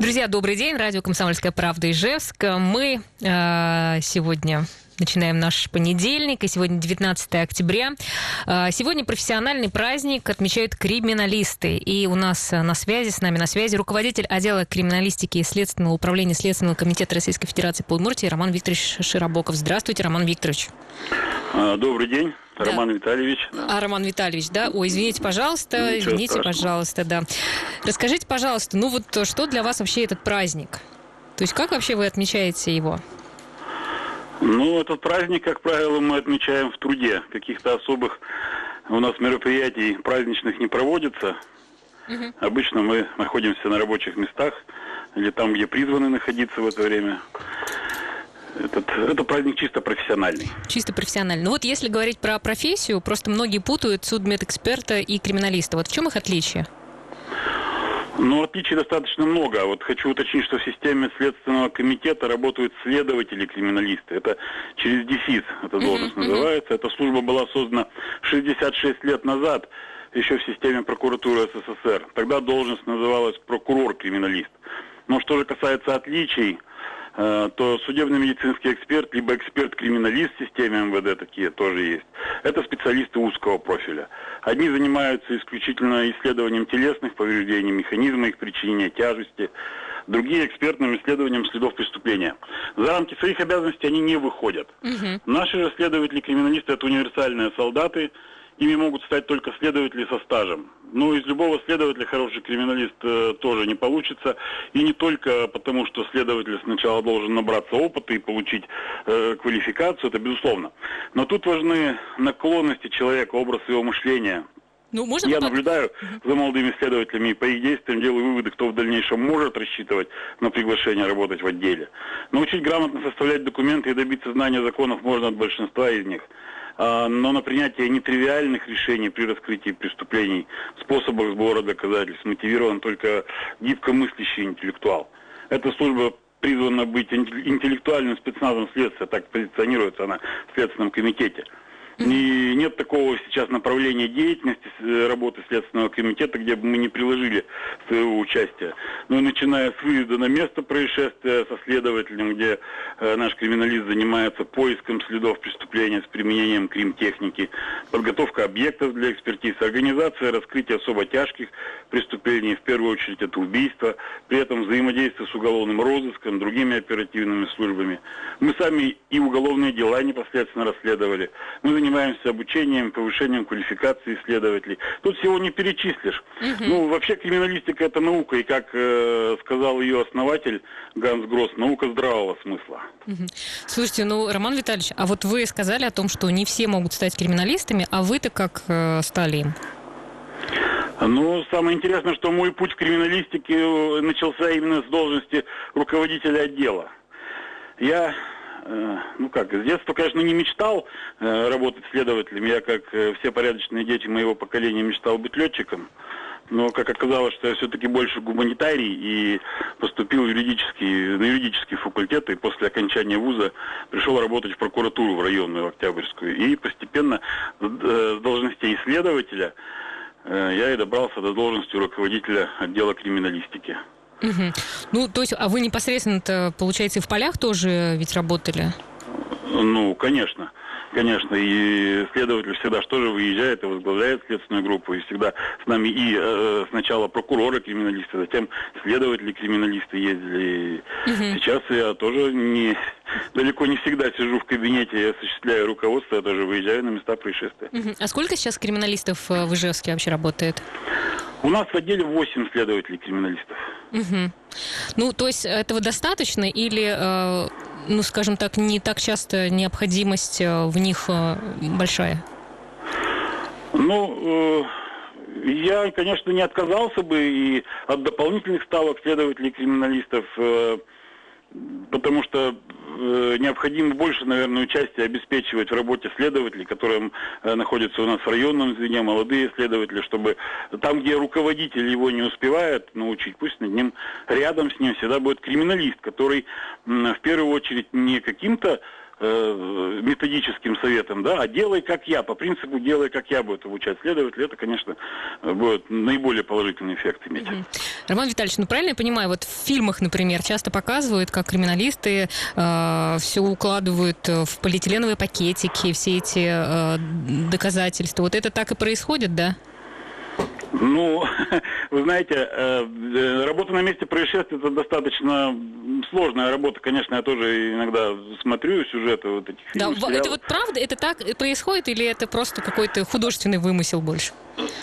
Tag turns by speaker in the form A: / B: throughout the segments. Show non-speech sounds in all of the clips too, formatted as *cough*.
A: Друзья, добрый день. Радио «Комсомольская правда» Ижевск. Мы э, сегодня начинаем наш понедельник, и сегодня 19 октября. Э, сегодня профессиональный праздник отмечают криминалисты. И у нас на связи, с нами на связи руководитель отдела криминалистики и Следственного управления Следственного комитета Российской Федерации по Удмуртии Роман Викторович Широбоков. Здравствуйте, Роман Викторович.
B: А, добрый день.
A: Да.
B: Роман Витальевич.
A: А, Роман Витальевич, да? Ой, извините, пожалуйста,
B: Ничего
A: извините,
B: страшного.
A: пожалуйста, да. Расскажите, пожалуйста, ну вот что для вас вообще этот праздник? То есть как вообще вы отмечаете его?
B: Ну, этот праздник, как правило, мы отмечаем в труде. Каких-то особых у нас мероприятий праздничных не проводится.
A: Мгм.
B: Обычно мы находимся на рабочих местах или там, где призваны находиться в это время. Этот, это праздник чисто профессиональный.
A: Чисто профессионально. Ну вот если говорить про профессию, просто многие путают судмедэксперта и криминалиста. Вот в чем их отличие?
B: Но отличий достаточно много. Вот хочу уточнить, что в системе Следственного комитета работают следователи-криминалисты. Это через ДефИС эта должность
A: мгм.
B: называется. Эта служба была создана 66 лет назад еще в системе прокуратуры СССР. Тогда должность называлась прокурор-криминалист. Но что же касается отличий, то судебно-медицинский эксперт, либо эксперт-криминалист в системе МВД, такие тоже есть, это специалисты узкого профиля. Одни занимаются исключительно исследованием телесных повреждений, механизма их причинения, тяжести, другие экспертным исследованием следов преступления. За рамки своих обязанностей они не выходят.
A: Мгм.
B: Наши же следователи-криминалисты – это универсальные солдаты, ими могут стать только следователи со стажем. Но из любого следователя хороший криминалист э, тоже не получится. И не только потому, что следователь сначала должен набраться опыта и получить э, квалификацию, это безусловно. Но тут важны наклонности человека, образ его мышления.
A: Ну, можно
B: Я наблюдаю за молодыми следователями и по их действиям делаю выводы, кто в дальнейшем может рассчитывать на приглашение работать в отделе. Научить грамотно составлять документы и добиться знания законов можно от большинства из них. А, Но на принятие нетривиальных решений при раскрытии преступлений, способах сбора доказательств мотивирован только гибко мыслящий интеллектуал. Эта служба призвана быть интел- интеллектуальным спецназом следствия, так позиционируется она в Следственном комитете. И нет такого сейчас направления деятельности э, работы Следственного комитета, где бы мы не приложили своего участия. Ну и начиная с выезда на место происшествия со следователем, где э, наш криминалист занимается поиском следов преступления с применением кримтехники, подготовка объектов для экспертизы, организация раскрытия особо тяжких преступлений, в первую очередь это убийство, при этом взаимодействие с уголовным розыском, другими оперативными службами. Мы сами и уголовные дела непосредственно расследовали. Мы занимаемся обучением, повышением квалификации следователей. Тут всего не перечислишь. Ну, вообще криминалистика это наука, и как э, сказал ее основатель Ганс Гросс, наука здравого смысла.
A: Мгм. Слушайте, ну, Роман Витальевич, а вот вы сказали о том, что не все могут стать криминалистами, а вы-то как э, стали им?
B: Ну, самое интересное, что мой путь в криминалистике э, начался именно с должности руководителя отдела. Я, ну как, с детства, конечно, не мечтал э, работать следователем. Я, как э, все порядочные дети моего поколения, мечтал быть летчиком. Но, как оказалось, что я все-таки больше гуманитарий и поступил юридический, на юридический факультет, и после окончания вуза пришел работать в прокуратуру в районную, в Октябрьскую. И постепенно э, с должностей исследователя э, я и добрался до должности руководителя отдела криминалистики.
A: Мгм. Ну, то есть, а вы непосредственно-то, получается, и в полях тоже ведь работали?
B: Ну, конечно. Конечно, и следователь всегда что же выезжает и возглавляет следственную группу, и всегда с нами и э, сначала прокуроры криминалисты, затем следователи криминалисты ездили. И Сейчас я тоже не далеко не всегда сижу в кабинете и осуществляю руководство, я тоже выезжаю на места происшествия.
A: Мгм. А сколько сейчас криминалистов э, в Ижевске вообще работает?
B: У нас в отделе 8 следователей криминалистов.
A: Мгм. Ну, то есть этого достаточно или, э, ну, скажем так, не так часто необходимость э, в них э, большая?
B: Ну, э, я, конечно, не отказался бы и от дополнительных ставок следователей криминалистов, э, потому что необходимо больше, наверное, участие обеспечивать в работе следователей, которые э, находятся у нас в районном звене, молодые следователи, чтобы там, где руководитель его не успевает научить, пусть над ним, рядом с ним всегда будет криминалист, который в первую очередь не каким-то э, методическим советом, да, а делай как я, по принципу делай как я будет обучать следователя, это, конечно, будет наиболее положительный эффект иметь. Угу.
A: Роман Витальевич, ну правильно я понимаю, вот в фильмах, например, часто показывают, как криминалисты э, все укладывают в полиэтиленовые пакетики, все эти э, доказательства. Вот это так и происходит, да?
B: Ну, *laughs* вы знаете, э, э, работа на месте происшествия это достаточно сложная работа. Конечно, я тоже иногда смотрю сюжеты вот этих фильмов.
A: Да, это вот правда, это так происходит или это просто какой-то художественный вымысел больше?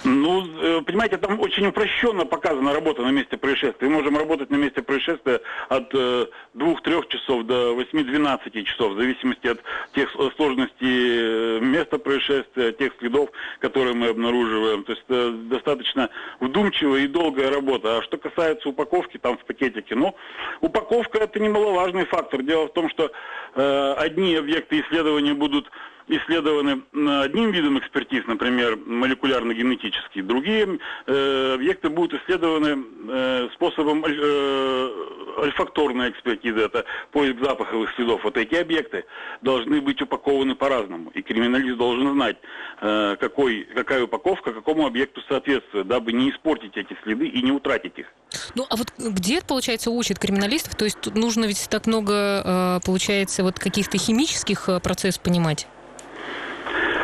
B: Ну, э, понимаете, там очень упрощенно показана работа на месте происшествия. Мы можем работать на месте происшествия от э, двух-трех часов до 8-12 часов, в зависимости от тех сложностей места происшествия, тех следов, которые мы обнаруживаем. То есть достаточно вдумчивая и долгая работа. А что касается упаковки там в пакетике, ну, упаковка это немаловажный фактор. Дело в том, что э, одни объекты исследования будут исследованы одним видом экспертиз, например, молекулярно-генетический, другие э, объекты будут исследованы э, способом э, альфакторной экспертизы, это поиск запаховых следов. Вот эти объекты должны быть упакованы по-разному, и криминалист должен знать, э, какой, какая упаковка какому объекту соответствует, дабы не испортить эти следы и не утратить их.
A: Ну, а вот где, получается, учат криминалистов? То есть тут нужно ведь так много, э, получается, вот каких-то химических э, процессов понимать?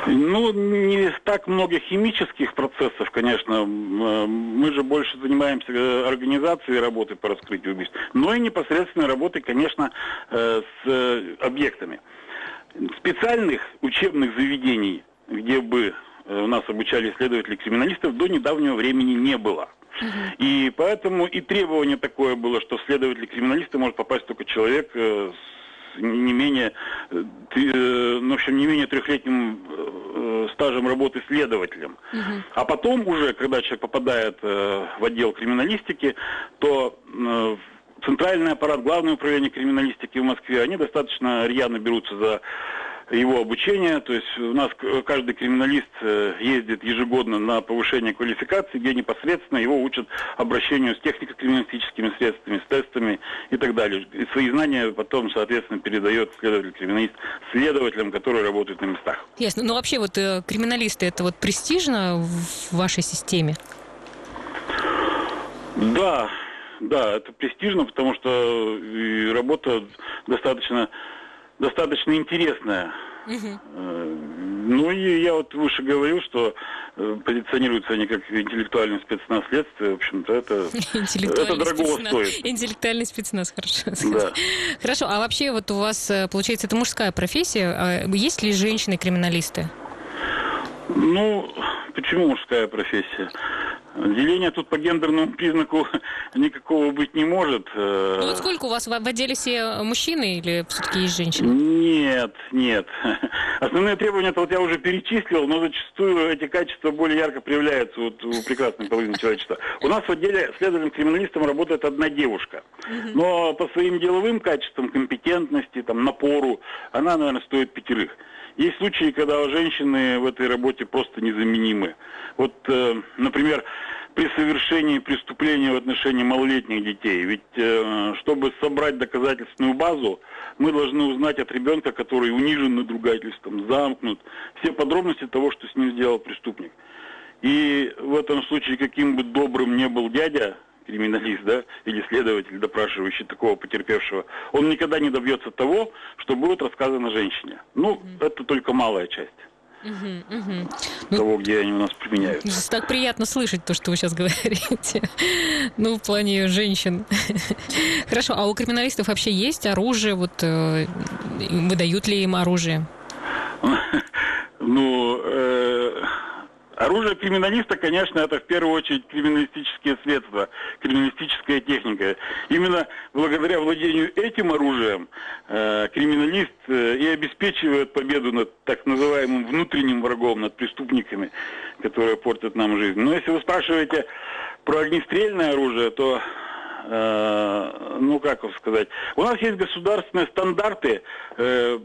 B: Ну, не так много химических процессов, конечно. Мы же больше занимаемся э, организацией работы по раскрытию убийств, но и непосредственной работой, конечно, э, с э, объектами. Специальных учебных заведений, где бы у нас обучали следователи криминалистов, до недавнего времени не было. И поэтому и требование такое было, что в следователи криминалиста может попасть только человек с не менее, э, ну, в общем, не менее трехлетним э, стажем работы следователем. Угу. А потом уже, когда человек попадает э, в отдел криминалистики, то центральный аппарат, главное управление криминалистики в Москве, они достаточно рьяно берутся за его обучение. То есть у нас каждый криминалист э, ездит ежегодно на повышение квалификации, где непосредственно его учат обращению с технико-криминалистическими средствами, с тестами и так далее. И свои знания потом, соответственно, передает следователь-криминалист следователям, которые работают на местах.
A: Ясно. Ну вообще вот э, криминалисты, это вот престижно в вашей системе?
B: Да, да, это престижно, потому что работа достаточно достаточно интересная. Угу. Ну и я вот выше говорил, что э, позиционируются они как интеллектуальный спецназ следствия. В общем-то, это, *laughs* это дорого стоит.
A: Интеллектуальный спецназ, хорошо. Да. Хорошо, а вообще вот у вас, э, получается, это мужская профессия. А есть ли женщины-криминалисты?
B: Ну, почему мужская профессия? Деления тут по гендерному признаку *laughs* никакого быть не может.
A: Э. Ну вот сколько у вас в отделе все мужчины или все-таки есть женщины?
B: Нет, нет. *laughs* Основные требования, это вот я уже перечислил, но зачастую эти качества более ярко проявляются вот у прекрасной половины человечества. У нас в отделе следователем-криминалистом работает одна девушка. Но по своим деловым качествам, компетентности, там, напору, она, наверное, стоит пятерых. Есть случаи, когда женщины в этой работе просто незаменимы. Вот, э, например, при совершении преступления в отношении малолетних детей. Ведь э, чтобы собрать доказательственную базу, мы должны узнать от ребенка, который унижен надругательством, замкнут, все подробности того, что с ним сделал преступник. И в этом случае, каким бы добрым не был дядя, криминалист, да, или следователь, допрашивающий такого потерпевшего, он никогда не добьется того, что будет рассказано женщине. Ну, mm-hmm. это только малая часть. Угу, угу. Того, где они у нас применяются.
A: Так приятно слышать то, что вы сейчас говорите. Ну, в плане женщин. Хорошо, а у криминалистов вообще есть оружие? Вот э, выдают ли им оружие?
B: Ну, э, Оружие криминалиста, конечно, это в первую очередь криминалистические средства, криминалистическая техника. Именно благодаря владению этим оружием э, криминалист э, и обеспечивает победу над так называемым внутренним врагом, над преступниками, которые портят нам жизнь. Но если вы спрашиваете про огнестрельное оружие, то э, ну как вам сказать, у нас есть государственные стандарты э,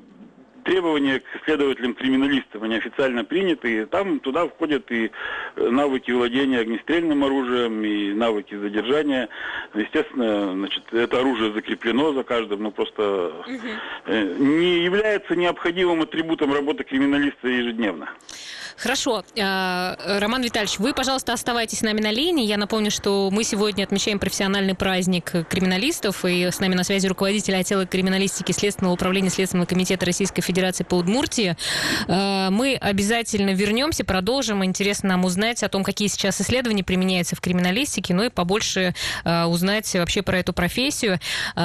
B: требования к следователям-криминалистам, они официально приняты, и там туда входят и э, навыки владения огнестрельным оружием, и навыки задержания. Естественно, значит, это оружие закреплено за каждым, но просто угу. не является необходимым атрибутом работы криминалиста ежедневно.
A: Хорошо. Э, Роман Витальевич, вы, пожалуйста, оставайтесь с нами на линии. Я напомню, что мы сегодня отмечаем профессиональный праздник криминалистов, и с нами на связи руководитель отдела криминалистики Следственного управления Следственного комитета Российской Федерации по Удмуртии. Э, мы обязательно вернемся, продолжим. Интересно нам узнать о том, какие сейчас исследования применяются в криминалистике, ну и побольше э, узнать вообще про эту профессию.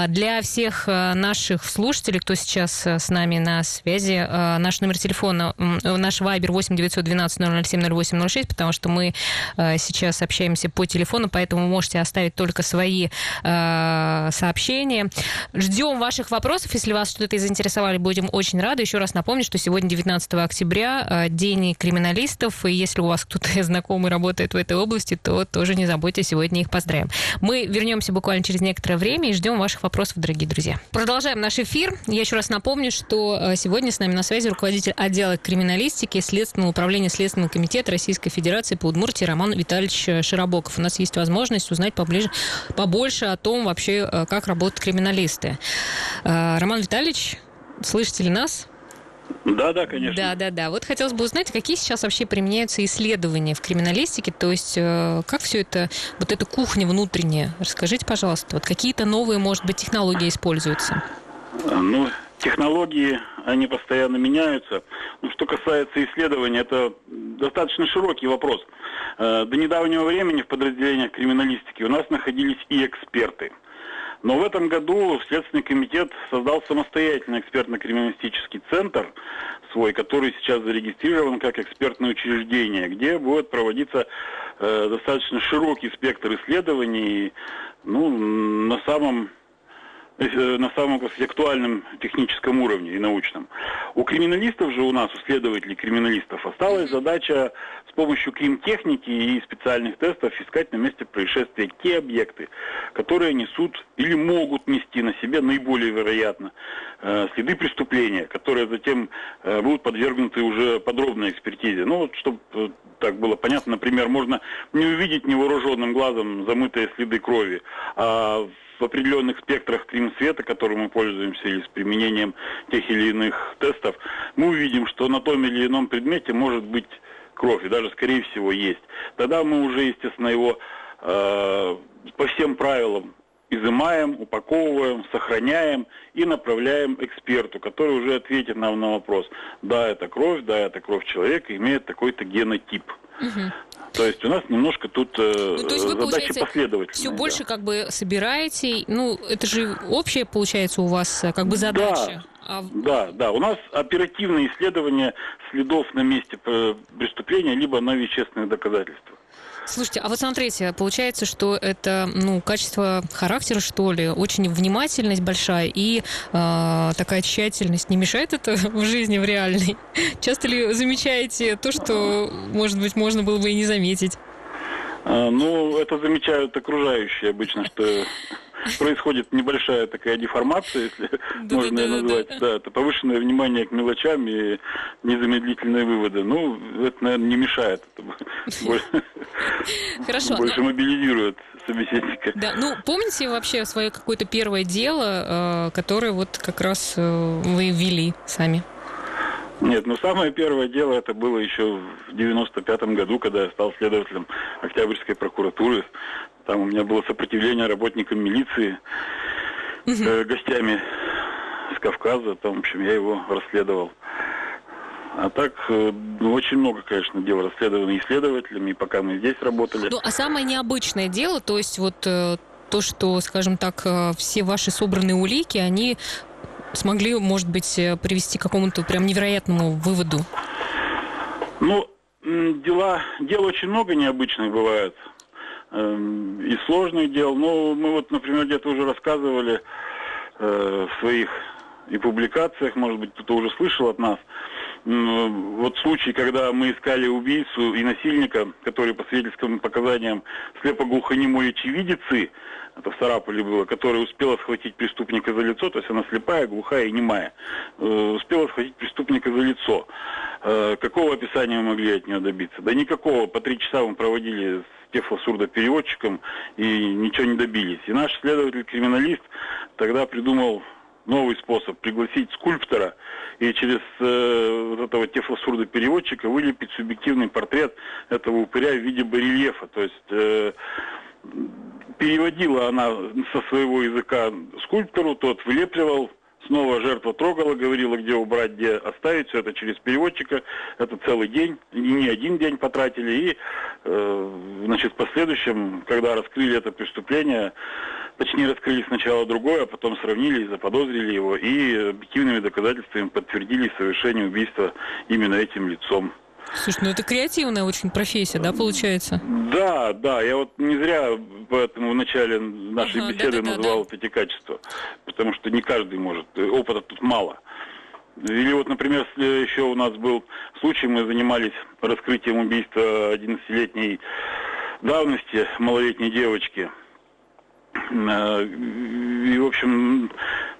A: Для всех наших слушателей, кто сейчас с нами на связи, наш номер телефона, наш вайбер 8 900 912 007 08 06, потому что мы э, сейчас общаемся по телефону, поэтому можете оставить только свои э, сообщения. Ждем ваших вопросов. Если вас что-то заинтересовали, будем очень рады. Еще раз напомню, что сегодня 19 октября, э, День криминалистов, и если у вас кто-то *laughs* знакомый работает в этой области, то тоже не забудьте сегодня их поздравим. Мы вернемся буквально через некоторое время и ждем ваших вопросов, дорогие друзья. Продолжаем наш эфир. Я еще раз напомню, что сегодня с нами на связи руководитель отдела криминалистики Следственного управления управления Следственного комитета Российской Федерации по Удмуртии Роман Витальевич Широбоков. У нас есть возможность узнать поближе, побольше о том вообще, э, как работают криминалисты. Э, Роман Витальевич, слышите ли нас?
B: Да, да, конечно.
A: Да, да, да. Вот хотелось бы узнать, какие сейчас вообще применяются исследования в криминалистике, то есть э, как все это, вот эта кухня внутренняя, расскажите, пожалуйста, вот какие-то новые, может быть, технологии используются?
B: Ну, технологии, они постоянно меняются. Но что касается исследований, это достаточно широкий вопрос. Э, до недавнего времени в подразделениях криминалистики у нас находились и эксперты. Но в этом году Следственный комитет создал самостоятельный экспертно-криминалистический центр свой, который сейчас зарегистрирован как экспертное учреждение, где будет проводиться э, достаточно широкий спектр исследований ну, на самом на самом актуальном техническом уровне и научном. У криминалистов же у нас, у следователей криминалистов, осталась задача с помощью кримтехники и специальных тестов искать на месте происшествия те объекты, которые несут или могут нести на себе наиболее вероятно э, следы преступления, которые затем э, будут подвергнуты уже подробной экспертизе. Ну вот, чтобы так было понятно, например, можно не увидеть невооруженным глазом замытые следы крови, а в определенных спектрах крем-света, которым мы пользуемся, или с применением тех или иных тестов, мы увидим, что на том или ином предмете может быть кровь, и даже, скорее всего, есть. Тогда мы уже, естественно, его э, по всем правилам изымаем, упаковываем, сохраняем и направляем эксперту, который уже ответит нам на вопрос, да, это кровь, да, это кровь человека, имеет такой-то генотип. Угу. То есть у нас немножко тут э, ну, то есть вы, задача последовательная.
A: Все да. больше как бы собираете, ну это же общая получается у вас э, как бы задача.
B: Да. А... Да, да. У нас оперативное исследование следов на месте преступления, либо на вещественных доказательствах.
A: Слушайте, а вот смотрите, получается, что это ну, качество характера, что ли, очень внимательность большая и э, такая тщательность не мешает это *laughs* в жизни, в реальной? Часто ли замечаете то, что, может быть, можно было бы и не заметить?
B: А, ну, это замечают окружающие обычно, что происходит небольшая такая деформация, если *laughs* можно ее назвать. Да, это повышенное внимание к мелочам и незамедлительные выводы. Ну, это, наверное, не мешает. *laughs*
A: Хорошо,
B: больше но... мобилизирует собеседника.
A: Да, ну, помните вообще свое какое-то первое дело, э, которое вот как раз э, вы вели сами?
B: Нет, ну самое первое дело это было еще в 95-м году, когда я стал следователем Октябрьской прокуратуры. Там у меня было сопротивление работникам милиции, э, гостями с Кавказа. Там, в общем, я его расследовал. А так, э, ну, очень много, конечно, дел расследовано исследователями, и пока мы здесь работали.
A: Ну, а самое необычное дело, то есть вот э, то, что, скажем так, э, все ваши собранные улики, они смогли, может быть, э, привести к какому-то прям невероятному выводу?
B: Ну, дела, дел очень много необычных бывает. Эм, и сложных дел. Но мы вот, например, где-то уже рассказывали э, в своих и публикациях, может быть, кто-то уже слышал от нас, Вот случай, когда мы искали убийцу и насильника, который по свидетельским показаниям слепоглухонемой очевидицы, это в Сараполе было, которая успела схватить преступника за лицо, то есть она слепая, глухая и немая, э, успела схватить преступника за лицо. Э, какого описания мы могли от нее добиться? Да никакого. По три часа мы проводили с тефлосурдопереводчиком и ничего не добились. И наш следователь-криминалист тогда придумал новый способ пригласить скульптора и через э, вот этого тефлосурдопереводчика вылепить субъективный портрет этого упыря в виде барельефа. То есть э, переводила она со своего языка скульптору, тот вылепливал, снова жертва трогала, говорила, где убрать, где оставить, все это через переводчика, это целый день, и не один день потратили, и, э, значит, в последующем, когда раскрыли это преступление, точнее, раскрыли сначала другое, а потом сравнили и заподозрили его, и объективными доказательствами подтвердили совершение убийства именно этим лицом.
A: Слушай, ну это креативная очень профессия, да, получается?
B: Да, да, я вот не зря поэтому в начале нашей ага, беседы да, да, назвал да, вот эти качества, потому что не каждый может, опыта тут мало. Или вот, например, еще у нас был случай, мы занимались раскрытием убийства 11-летней давности малолетней девочки – Э, и, в общем,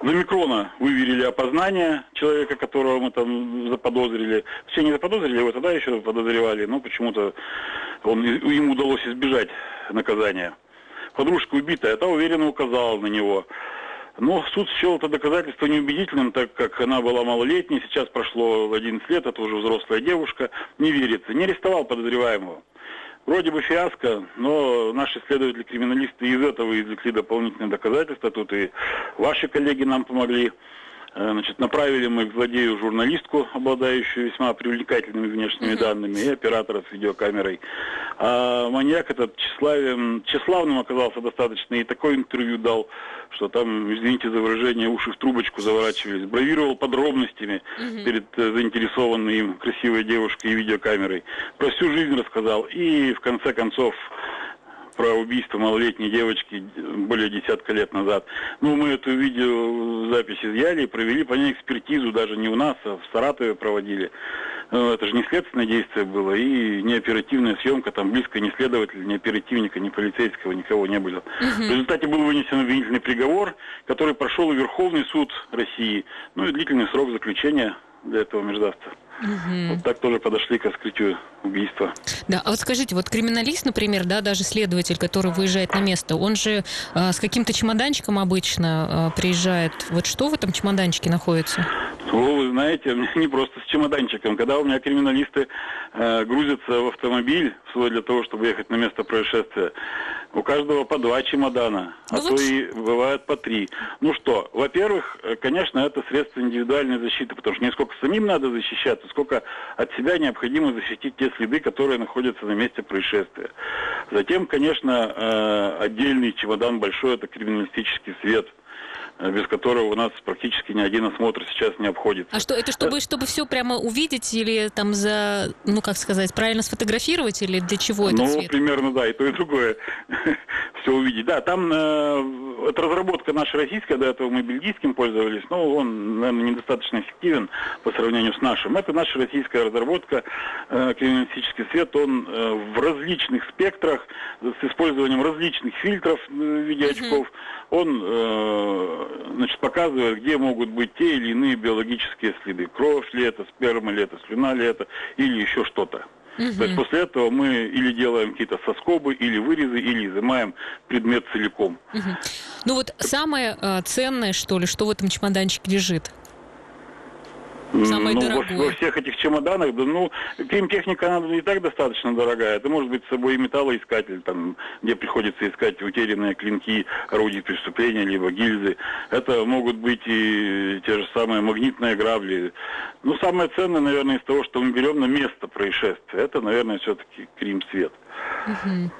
B: за микрона выверили опознание человека, которого мы там заподозрили. Все не заподозрили, его тогда еще подозревали, но почему-то он, ему удалось избежать наказания. Подружка убитая, та уверенно указала на него. Но суд счел это доказательство неубедительным, так как она была малолетней, сейчас прошло 11 лет, это уже взрослая девушка, не верится. Не арестовал подозреваемого. Вроде бы фиаско, но наши следователи-криминалисты из этого извлекли дополнительные доказательства. Тут и ваши коллеги нам помогли. Э, значит, направили мы к злодею журналистку, обладающую весьма привлекательными внешними данными, и оператора с видеокамерой. А маньяк этот тщеславен, тщеславным оказался достаточно, и такое интервью дал, что там, извините за выражение, уши в трубочку заворачивались. Бравировал подробностями перед э, заинтересованной им красивой девушкой и видеокамерой. Про всю жизнь рассказал. И в конце концов про убийство малолетней девочки более десятка лет назад. Ну, мы эту видеозапись изъяли и провели по ней экспертизу, даже не у нас, а в Саратове проводили. Ну, это же не следственное действие было, и не оперативная съемка, там близко ни следователя, ни оперативника, ни полицейского, никого не было. Угу. В результате был вынесен обвинительный приговор, который прошел Верховный суд России, ну и длительный срок заключения для этого междавца. Угу. Вот так тоже подошли к раскрытию убийства.
A: Да, а вот скажите, вот криминалист, например, да, даже следователь, который выезжает на место, он же э, с каким-то чемоданчиком обычно э, приезжает. Вот что в этом чемоданчике находится?
B: Ну, вы знаете, *laughs* не просто с чемоданчиком. Когда у меня криминалисты э, грузятся в автомобиль свой для того, чтобы ехать на место происшествия, у каждого по два чемодана, а ну, а вот... то и бывает по три. Ну что, во-первых, э, конечно, это средство индивидуальной защиты, потому что не сколько самим надо защищаться, сколько от себя необходимо защитить те следы, которые находятся на месте происшествия. Затем, конечно, э, отдельный чемодан большой – это криминалистический свет – без которого у нас практически ни один осмотр сейчас не обходится.
A: А что, это чтобы, чтобы все прямо увидеть или там за, ну как сказать, правильно сфотографировать или для чего это
B: Ну,
A: цвет?
B: примерно, да, и то, и другое. *laughs* все увидеть. Да, там э, это разработка наша российская, до этого мы бельгийским пользовались, но он, наверное, недостаточно эффективен по сравнению с нашим. Это наша российская разработка, э, криминалистический свет, он э, в различных спектрах, с использованием различных фильтров э, в виде очков, он э, значит, показывает, где могут быть те или иные биологические следы. Кровь ли это, сперма ли это, слюна ли это, или еще что-то. Угу. То есть после этого мы или делаем какие-то соскобы, или вырезы, или изымаем предмет целиком. Угу.
A: Ну вот самое э, ценное, что ли, что в этом чемоданчике лежит?
B: Самое ну, дорогое. Во, во всех этих чемоданах, да, ну, кримтехника, она и так достаточно дорогая. Это может быть с собой и металлоискатель, там, где приходится искать утерянные клинки орудий преступления, либо гильзы. Это могут быть и те же самые магнитные грабли. Ну, самое ценное, наверное, из того, что мы берем на место происшествия, это, наверное, все-таки крим-свет. Угу.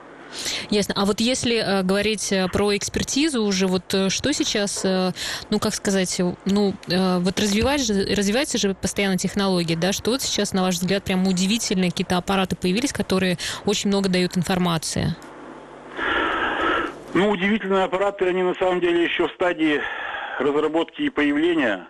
A: Ясно. А вот если э, говорить э, про экспертизу уже, вот э, что сейчас, э, ну как сказать, ну э, вот развивается, развивается же постоянно технологии, да, что вот сейчас, на ваш взгляд, прям удивительные какие-то аппараты появились, которые очень много дают информации?
B: Ну, удивительные аппараты, они на самом деле еще в стадии разработки и появления.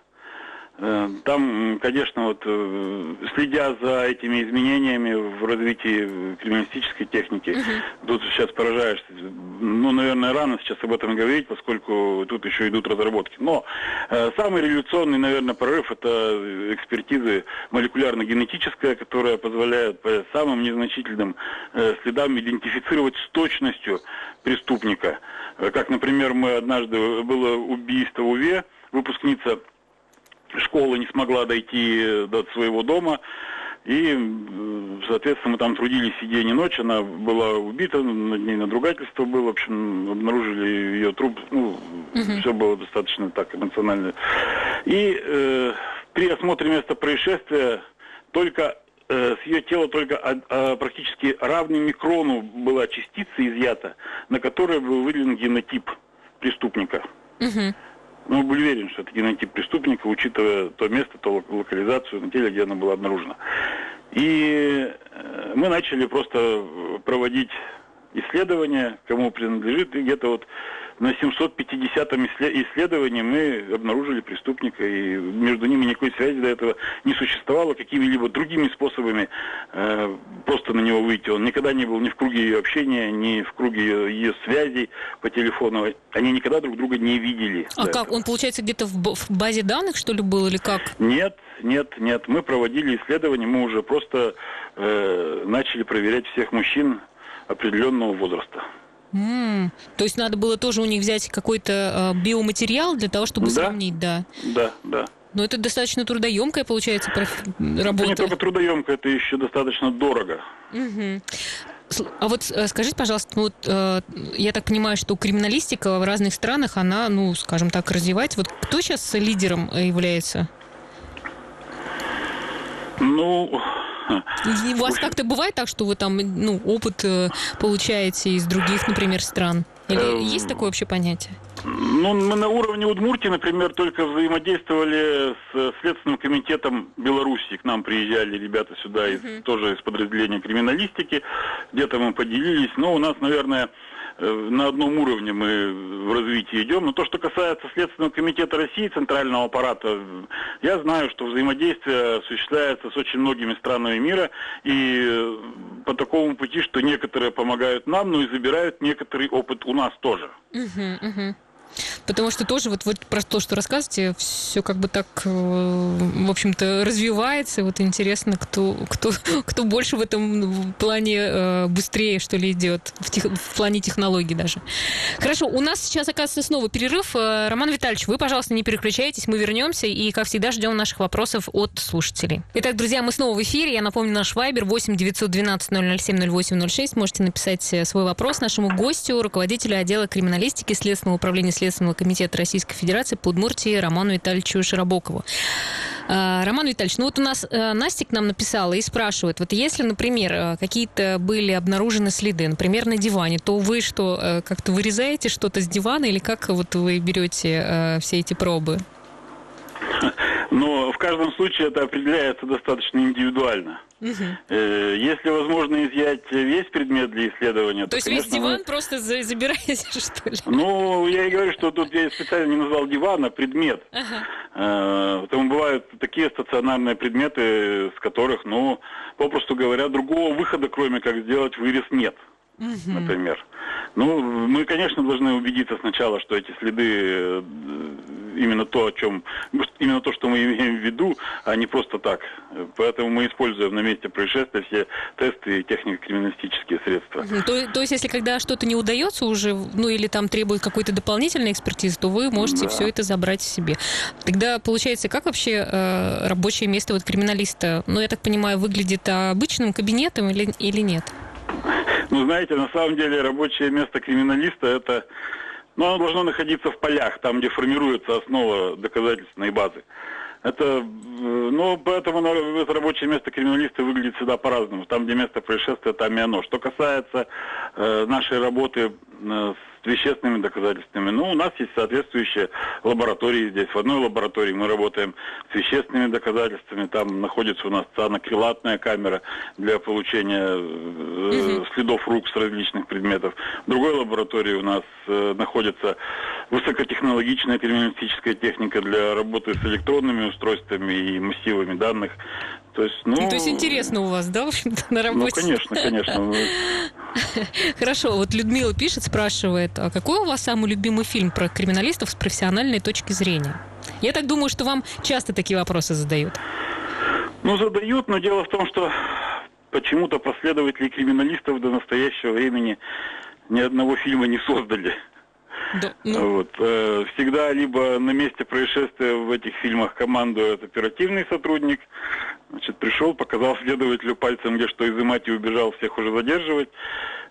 B: Э, там, конечно, вот э, следя за этими изменениями в развитии криминалистической техники, угу. тут сейчас поражаешься. Ну, наверное, рано сейчас об этом говорить, поскольку тут еще идут разработки. Но э, самый революционный, наверное, прорыв это экспертизы молекулярно-генетическая, которая позволяет по самым незначительным э, следам идентифицировать с точностью преступника. Э, как, например, мы однажды было убийство УВЕ, выпускница школа не смогла дойти до своего дома. И, соответственно, мы там трудились и день, и ночь. Она была убита, над ней надругательство было. В общем, обнаружили ее труп. Ну, угу. все было достаточно так эмоционально. И э, при осмотре места происшествия только э, с ее тела только а, а, практически равный микрону была частица изъята, на которой был выделен генотип преступника. Угу. Мы были уверены, что это генотип преступника, учитывая то место, то локализацию на теле, где она была обнаружена. И э, мы начали просто проводить исследования, кому принадлежит, и где-то вот на 750-м исследовании мы обнаружили преступника, и между ними никакой связи до этого не существовало, какими-либо другими способами э, просто на него выйти. Он никогда не был ни в круге ее общения, ни в круге ее, ее связей по телефону. Они никогда друг друга не видели.
A: А как? Этого. Он, получается, где-то в, в базе данных, что ли, был, или как?
B: Нет, нет, нет. Мы проводили исследования, мы уже просто э, начали проверять всех мужчин определенного возраста.
A: Mm. То есть надо было тоже у них взять какой-то э, биоматериал для того, чтобы да. сравнить, да?
B: Да, да.
A: Но это достаточно трудоемкая, получается, проф... работа. Это
B: не только трудоемкая, это еще достаточно дорого. Угу.
A: А вот э, скажите, пожалуйста, ну, вот, э, я так понимаю, что криминалистика в разных странах, она, ну, скажем так, развивается. Вот кто сейчас лидером является?
B: Ну,
A: у вас как-то бывает так, что вы там ну, опыт э, получаете из других, например, стран? Или эм, есть такое вообще понятие?
B: Ну, мы на уровне Удмуртии, например, только взаимодействовали с Следственным комитетом Беларуси. К нам приезжали ребята сюда из, uh-huh. тоже из подразделения криминалистики. Где-то мы поделились. Но у нас, наверное, Э, на одном уровне мы в развитии идем. Но то, что касается Следственного комитета России, центрального аппарата, я знаю, что взаимодействие осуществляется с очень многими странами мира. И э, по такому пути, что некоторые помогают нам, но и забирают некоторый опыт у нас тоже. Uh-huh,
A: uh-huh. Потому что тоже вот, вот про то, что рассказываете, все как бы так, э, в общем-то, развивается. Вот интересно, кто, кто, *laughs* кто больше в этом плане э, быстрее, что ли, идет, в, тех, в плане технологий даже. Хорошо, у нас сейчас, оказывается, снова перерыв. Э, Роман Витальевич, вы, пожалуйста, не переключайтесь, мы вернемся и, как всегда, ждем наших вопросов от слушателей. Итак, друзья, мы снова в эфире. Я напомню, наш вайбер 8 912 007 08 06. Можете написать свой вопрос нашему гостю, руководителю отдела криминалистики Следственного управления Следственного комитета Российской Федерации по Удмуртии Роману Витальевичу Широбокову. А, Роман Витальевич, ну вот у нас э, Настя к нам написала и спрашивает, вот если, например, э, какие-то были обнаружены следы, например, на диване, то вы что, э, как-то вырезаете что-то с дивана или как вот вы берете все эти пробы? *laughs*
B: Но в каждом случае это определяется достаточно индивидуально. Угу. Если возможно изъять весь предмет для исследования,
A: то, то есть конечно, весь диван вы... просто забираете, *laughs* что ли?
B: Ну, я и говорю, что тут я специально не назвал диван, а предмет. Ага. Э, потому бывают такие стационарные предметы, с которых, ну, попросту говоря, другого выхода, кроме как сделать вырез, нет угу. например. Ну, мы, конечно, должны убедиться сначала, что эти следы э, именно то, о чем, именно то, что мы имеем в виду, а не просто так. Поэтому мы используем на месте происшествия все тесты и технико-криминалистические средства.
A: То, то есть, если когда что-то не удается уже, ну или там требует какой-то дополнительной экспертизы, то вы можете да. все это забрать себе. Тогда получается, как вообще э, рабочее место вот криминалиста, ну я так понимаю, выглядит обычным кабинетом или, или нет?
B: Ну, знаете, на самом деле рабочее место криминалиста это, ну, оно должно находиться в полях, там, где формируется основа доказательственной базы. Это, э, ну, поэтому это рабочее место криминалиста выглядит всегда по-разному. Там, где место происшествия, там и оно. Что касается э, нашей работы э, с вещественными доказательствами. Ну, у нас есть соответствующие лаборатории здесь. В одной лаборатории мы работаем с вещественными доказательствами. Там находится у нас цианокрилатная камера для получения э, следов рук с различных предметов. В другой лаборатории у нас э, находится высокотехнологичная криминалистическая техника для работы с электронными устройствами и массивами данных.
A: То есть, ну, то есть интересно у вас, да, в общем-то, на ну, работе?
B: Ну, конечно, конечно. *laughs*
A: Хорошо, вот Людмила пишет, спрашивает, а какой у вас самый любимый фильм про криминалистов с профессиональной точки зрения? Я так думаю, что вам часто такие вопросы задают.
B: Ну, задают, но дело в том, что почему-то последователи криминалистов до настоящего времени ни одного фильма не создали. Да, ну... вот. Э, всегда либо на месте происшествия в этих фильмах командует оперативный сотрудник, значит, пришел, показал следователю пальцем, где что изымать и убежал, всех уже задерживать,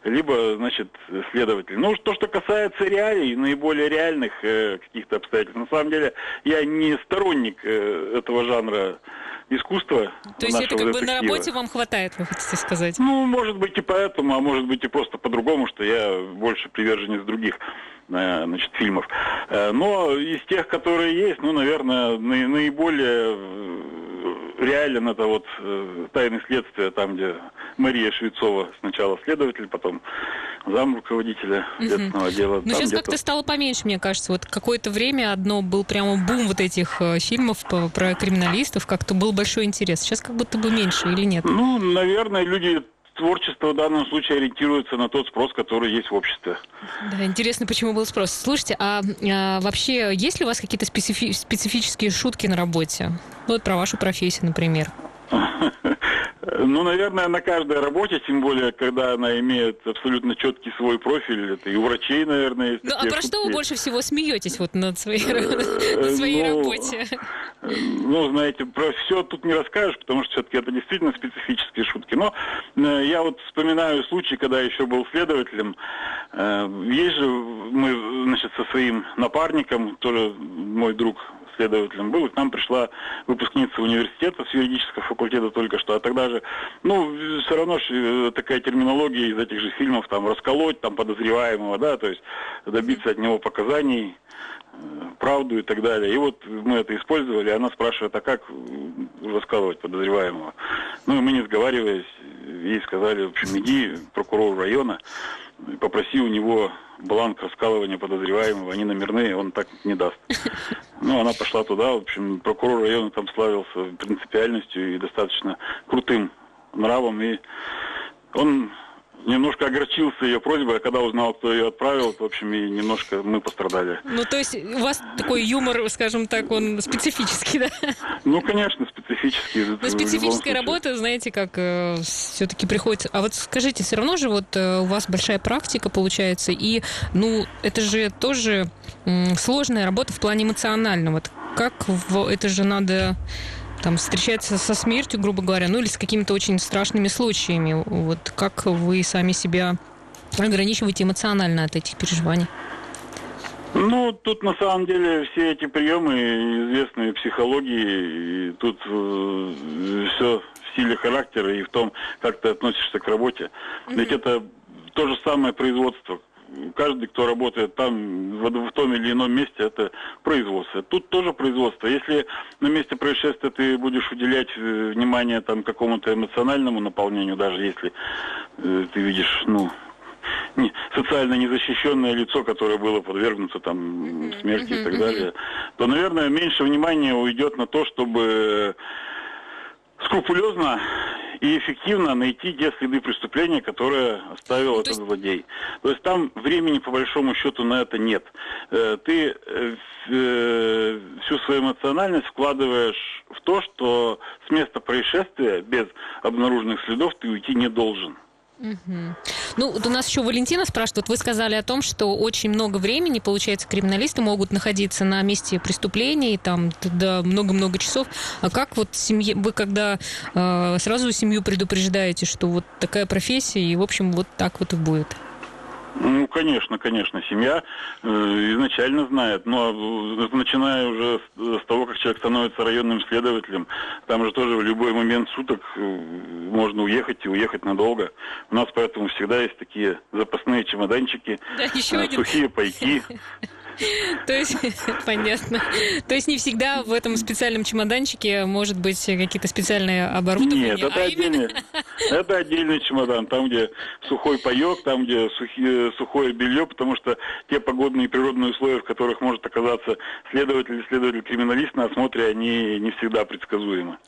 B: либо, значит, следователь. Ну, то, что касается реалий, наиболее реальных э, каких-то обстоятельств, на самом деле, я не сторонник э, этого жанра искусства.
A: То есть это как бы на работе вам хватает, вы хотите сказать?
B: Ну, может быть и поэтому, а может быть и просто по-другому, что я больше приверженец других э, значит, фильмов. Э, но из тех, которые есть, ну, наверное, наиболее э, реален это вот «Тайны следствия», там, где Мария Швецова сначала следователь, потом зам руководителя следственного угу. отдела.
A: Ну, сейчас как-то стало поменьше, мне кажется. Вот какое-то время одно был прямо бум вот этих э, фильмов про криминалистов, как-то был большой интерес. Сейчас как будто бы меньше или нет?
B: Ну, наверное, люди творчество в данном случае ориентируется на тот спрос, который есть в обществе.
A: Да, интересно, почему был спрос. Слушайте, а, а вообще есть ли у вас какие-то специфи- специфические шутки на работе? Вот про вашу профессию, например. *laughs*
B: Ну, наверное, на каждой работе, тем более, когда она имеет абсолютно четкий свой профиль, это и у врачей, наверное, есть
A: Ну, а про шутки. что вы больше всего смеетесь вот над своей, э, *laughs* своей ну, работе?
B: Ну, знаете, про все тут не расскажешь, потому что все-таки это действительно специфические шутки. Но э, я вот вспоминаю случай, когда еще был следователем. Э, есть же мы, значит, со своим напарником, тоже мой друг следователем был, и к нам пришла выпускница университета с юридического факультета только что, а тогда же, ну, все равно э, такая терминология из этих же фильмов, там, расколоть, там, подозреваемого, да, то есть добиться от него показаний, э, правду и так далее. И вот мы это использовали, она спрашивает, а как раскалывать подозреваемого? Ну, и мы, не сговариваясь, ей сказали, в общем, иди прокурору района, попроси у него бланк раскалывания подозреваемого, они номерные, он так не даст. *laughs* Ну, она пошла туда, в общем, прокурор района там славился принципиальностью и достаточно крутым нравом, и он немножко огорчился ее просьбой, а когда узнал, кто ее отправил, в общем, и немножко мы пострадали.
A: Ну, то есть у вас такой юмор, скажем так, он специфический, да?
B: Ну, конечно, специфический.
A: Но специфическая работа, знаете, как э, все-таки приходится... А вот скажите, все равно же вот э, у вас большая практика получается, и, ну, это же тоже э, сложная работа в плане эмоционального. Вот как в... это же надо там встречается со смертью, грубо говоря, ну или с какими-то очень страшными случаями. Вот как вы сами себя ограничиваете эмоционально от этих переживаний?
B: Ну, тут на самом деле все эти приемы известны в психологии, и тут э, все в силе характера и в том, как ты относишься к работе. Mm-hmm. Ведь это то же самое производство каждый, кто работает там, в, в том или ином месте, это производство. Тут тоже производство. Если на месте происшествия ты будешь уделять э, внимание там какому-то эмоциональному наполнению, даже если э, ты видишь, ну, не, социально незащищенное лицо, которое было подвергнуто там смерти и так далее, то, наверное, меньше внимания уйдет на то, чтобы скрупулезно и эффективно найти те следы преступления, которые оставил ну, этот есть... злодей. То есть там времени по большому счету на это нет. Э, ты э, всю свою эмоциональность вкладываешь в то, что с места происшествия без обнаруженных следов ты уйти не должен.
A: Ну, у нас еще Валентина спрашивает, вы сказали о том, что очень много времени, получается, криминалисты могут находиться на месте преступления, там, до много-много часов. А как вот семье, вы когда э, сразу семью предупреждаете, что вот такая профессия, и, в общем, вот так вот и будет?
B: Ну, конечно, конечно, семья э, изначально знает, но э, начиная уже с, с того, как человек становится районным следователем, там же тоже в любой момент суток э, можно уехать и уехать надолго. У нас поэтому всегда есть такие запасные чемоданчики,
A: Да, еще
B: э, сухие пайки. *laughs*
A: То есть, *laughs* понятно. То есть не всегда в этом специальном чемоданчике может быть какие-то специальные оборудования.
B: Нет, это
A: а именно-
B: отдельный, это отдельный чемодан, там, где сухой паек, там, где сухи- сухое белье, потому что те погодные и природные условия, в которых может оказаться следователь или следователь-криминалист на осмотре, они не всегда предсказуемы.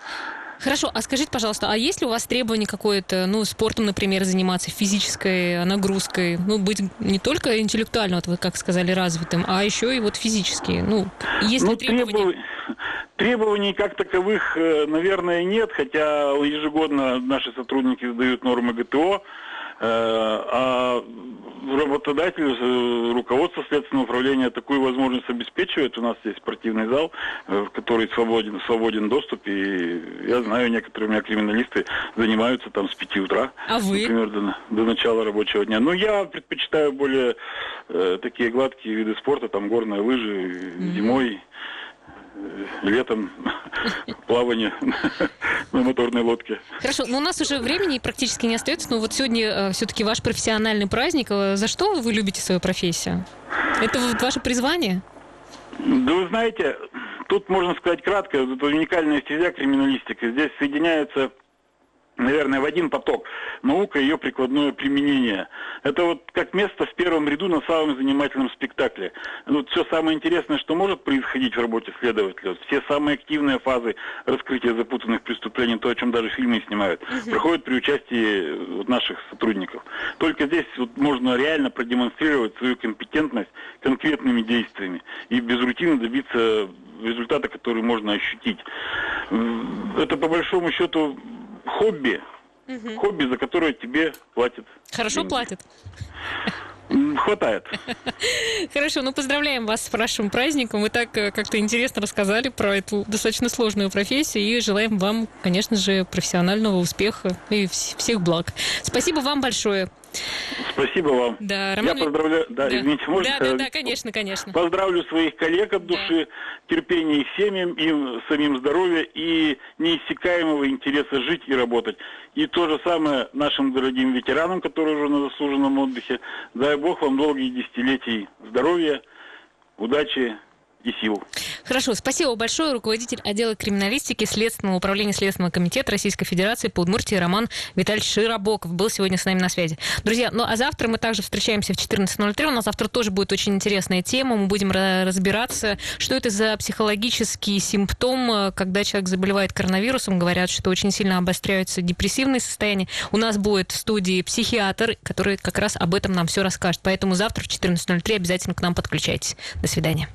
A: Хорошо, а скажите, пожалуйста, а есть ли у вас требование какое-то, ну, спортом, например, заниматься, физической нагрузкой, ну, быть не только интеллектуально, вот вы как сказали, развитым, а еще и вот физически, ну, есть ли
B: Ну,
A: требования?
B: требов- Требований как таковых, э, наверное, нет, хотя ежегодно наши сотрудники сдают нормы ГТО, а работодатель, э, руководство следственного управления такую возможность обеспечивает. У нас есть спортивный зал, э, в который свободен, свободен доступ, и я знаю, некоторые у меня криминалисты занимаются там с 5 утра.
A: А вы?
B: Например, до, до начала рабочего дня. Но я предпочитаю более э, такие гладкие виды спорта, там горные лыжи, зимой, э, летом *laughs* плавание на моторной лодке.
A: Хорошо, но у нас уже времени практически не остается, но вот сегодня все-таки ваш профессиональный праздник. Э, За что вы любите свою профессию? Это вот ваше призвание?
B: Да вы знаете, тут можно сказать кратко, это уникальная стезя криминалистика. Здесь соединяются наверное, в один поток. Наука и ее прикладное применение. Это вот как место в первом ряду на самом занимательном спектакле. Вот все самое интересное, что может происходить в работе следователя, вот все самые активные фазы раскрытия запутанных преступлений, то, о чем даже фильмы снимают, проходят при участии э, вот наших сотрудников. Только здесь вот можно реально продемонстрировать свою компетентность конкретными действиями и без рутины добиться результата, который можно ощутить. Это по большому счету хобби, хобби, за которое тебе платят.
A: Хорошо
B: деньги.
A: платят?
B: Хватает. *laughs*
A: Хорошо, ну поздравляем вас с вашим праздником. Вы так э, как-то интересно рассказали про эту достаточно сложную профессию и желаем вам, конечно же, профессионального успеха и вс- всех благ. Спасибо вам большое.
B: Спасибо вам.
A: Да,
B: Я
A: Роман...
B: поздравляю, да, извините, можно
A: да, да,
B: сказать?
A: да, конечно, конечно.
B: Поздравлю своих коллег от души, терпения их семьям, им самим здоровья и неиссякаемого интереса жить и работать. И то же самое нашим дорогим ветеранам, которые уже на заслуженном отдыхе. Дай Бог вам долгих десятилетий здоровья, удачи и сил.
A: Хорошо, спасибо большое. Руководитель отдела криминалистики Следственного управления Следственного комитета Российской Федерации по Удмуртии Роман Витальевич Широбоков был сегодня с нами на связи. Друзья, ну а завтра мы также встречаемся в 14.03. У нас завтра тоже будет очень интересная тема. Мы будем ра- разбираться, что это за психологический симптом, э, когда человек заболевает коронавирусом. Говорят, что очень сильно обостряются депрессивные состояния. У нас будет в студии психиатр, который как раз об этом нам все расскажет. Поэтому завтра в 14.03 обязательно к нам подключайтесь. До свидания.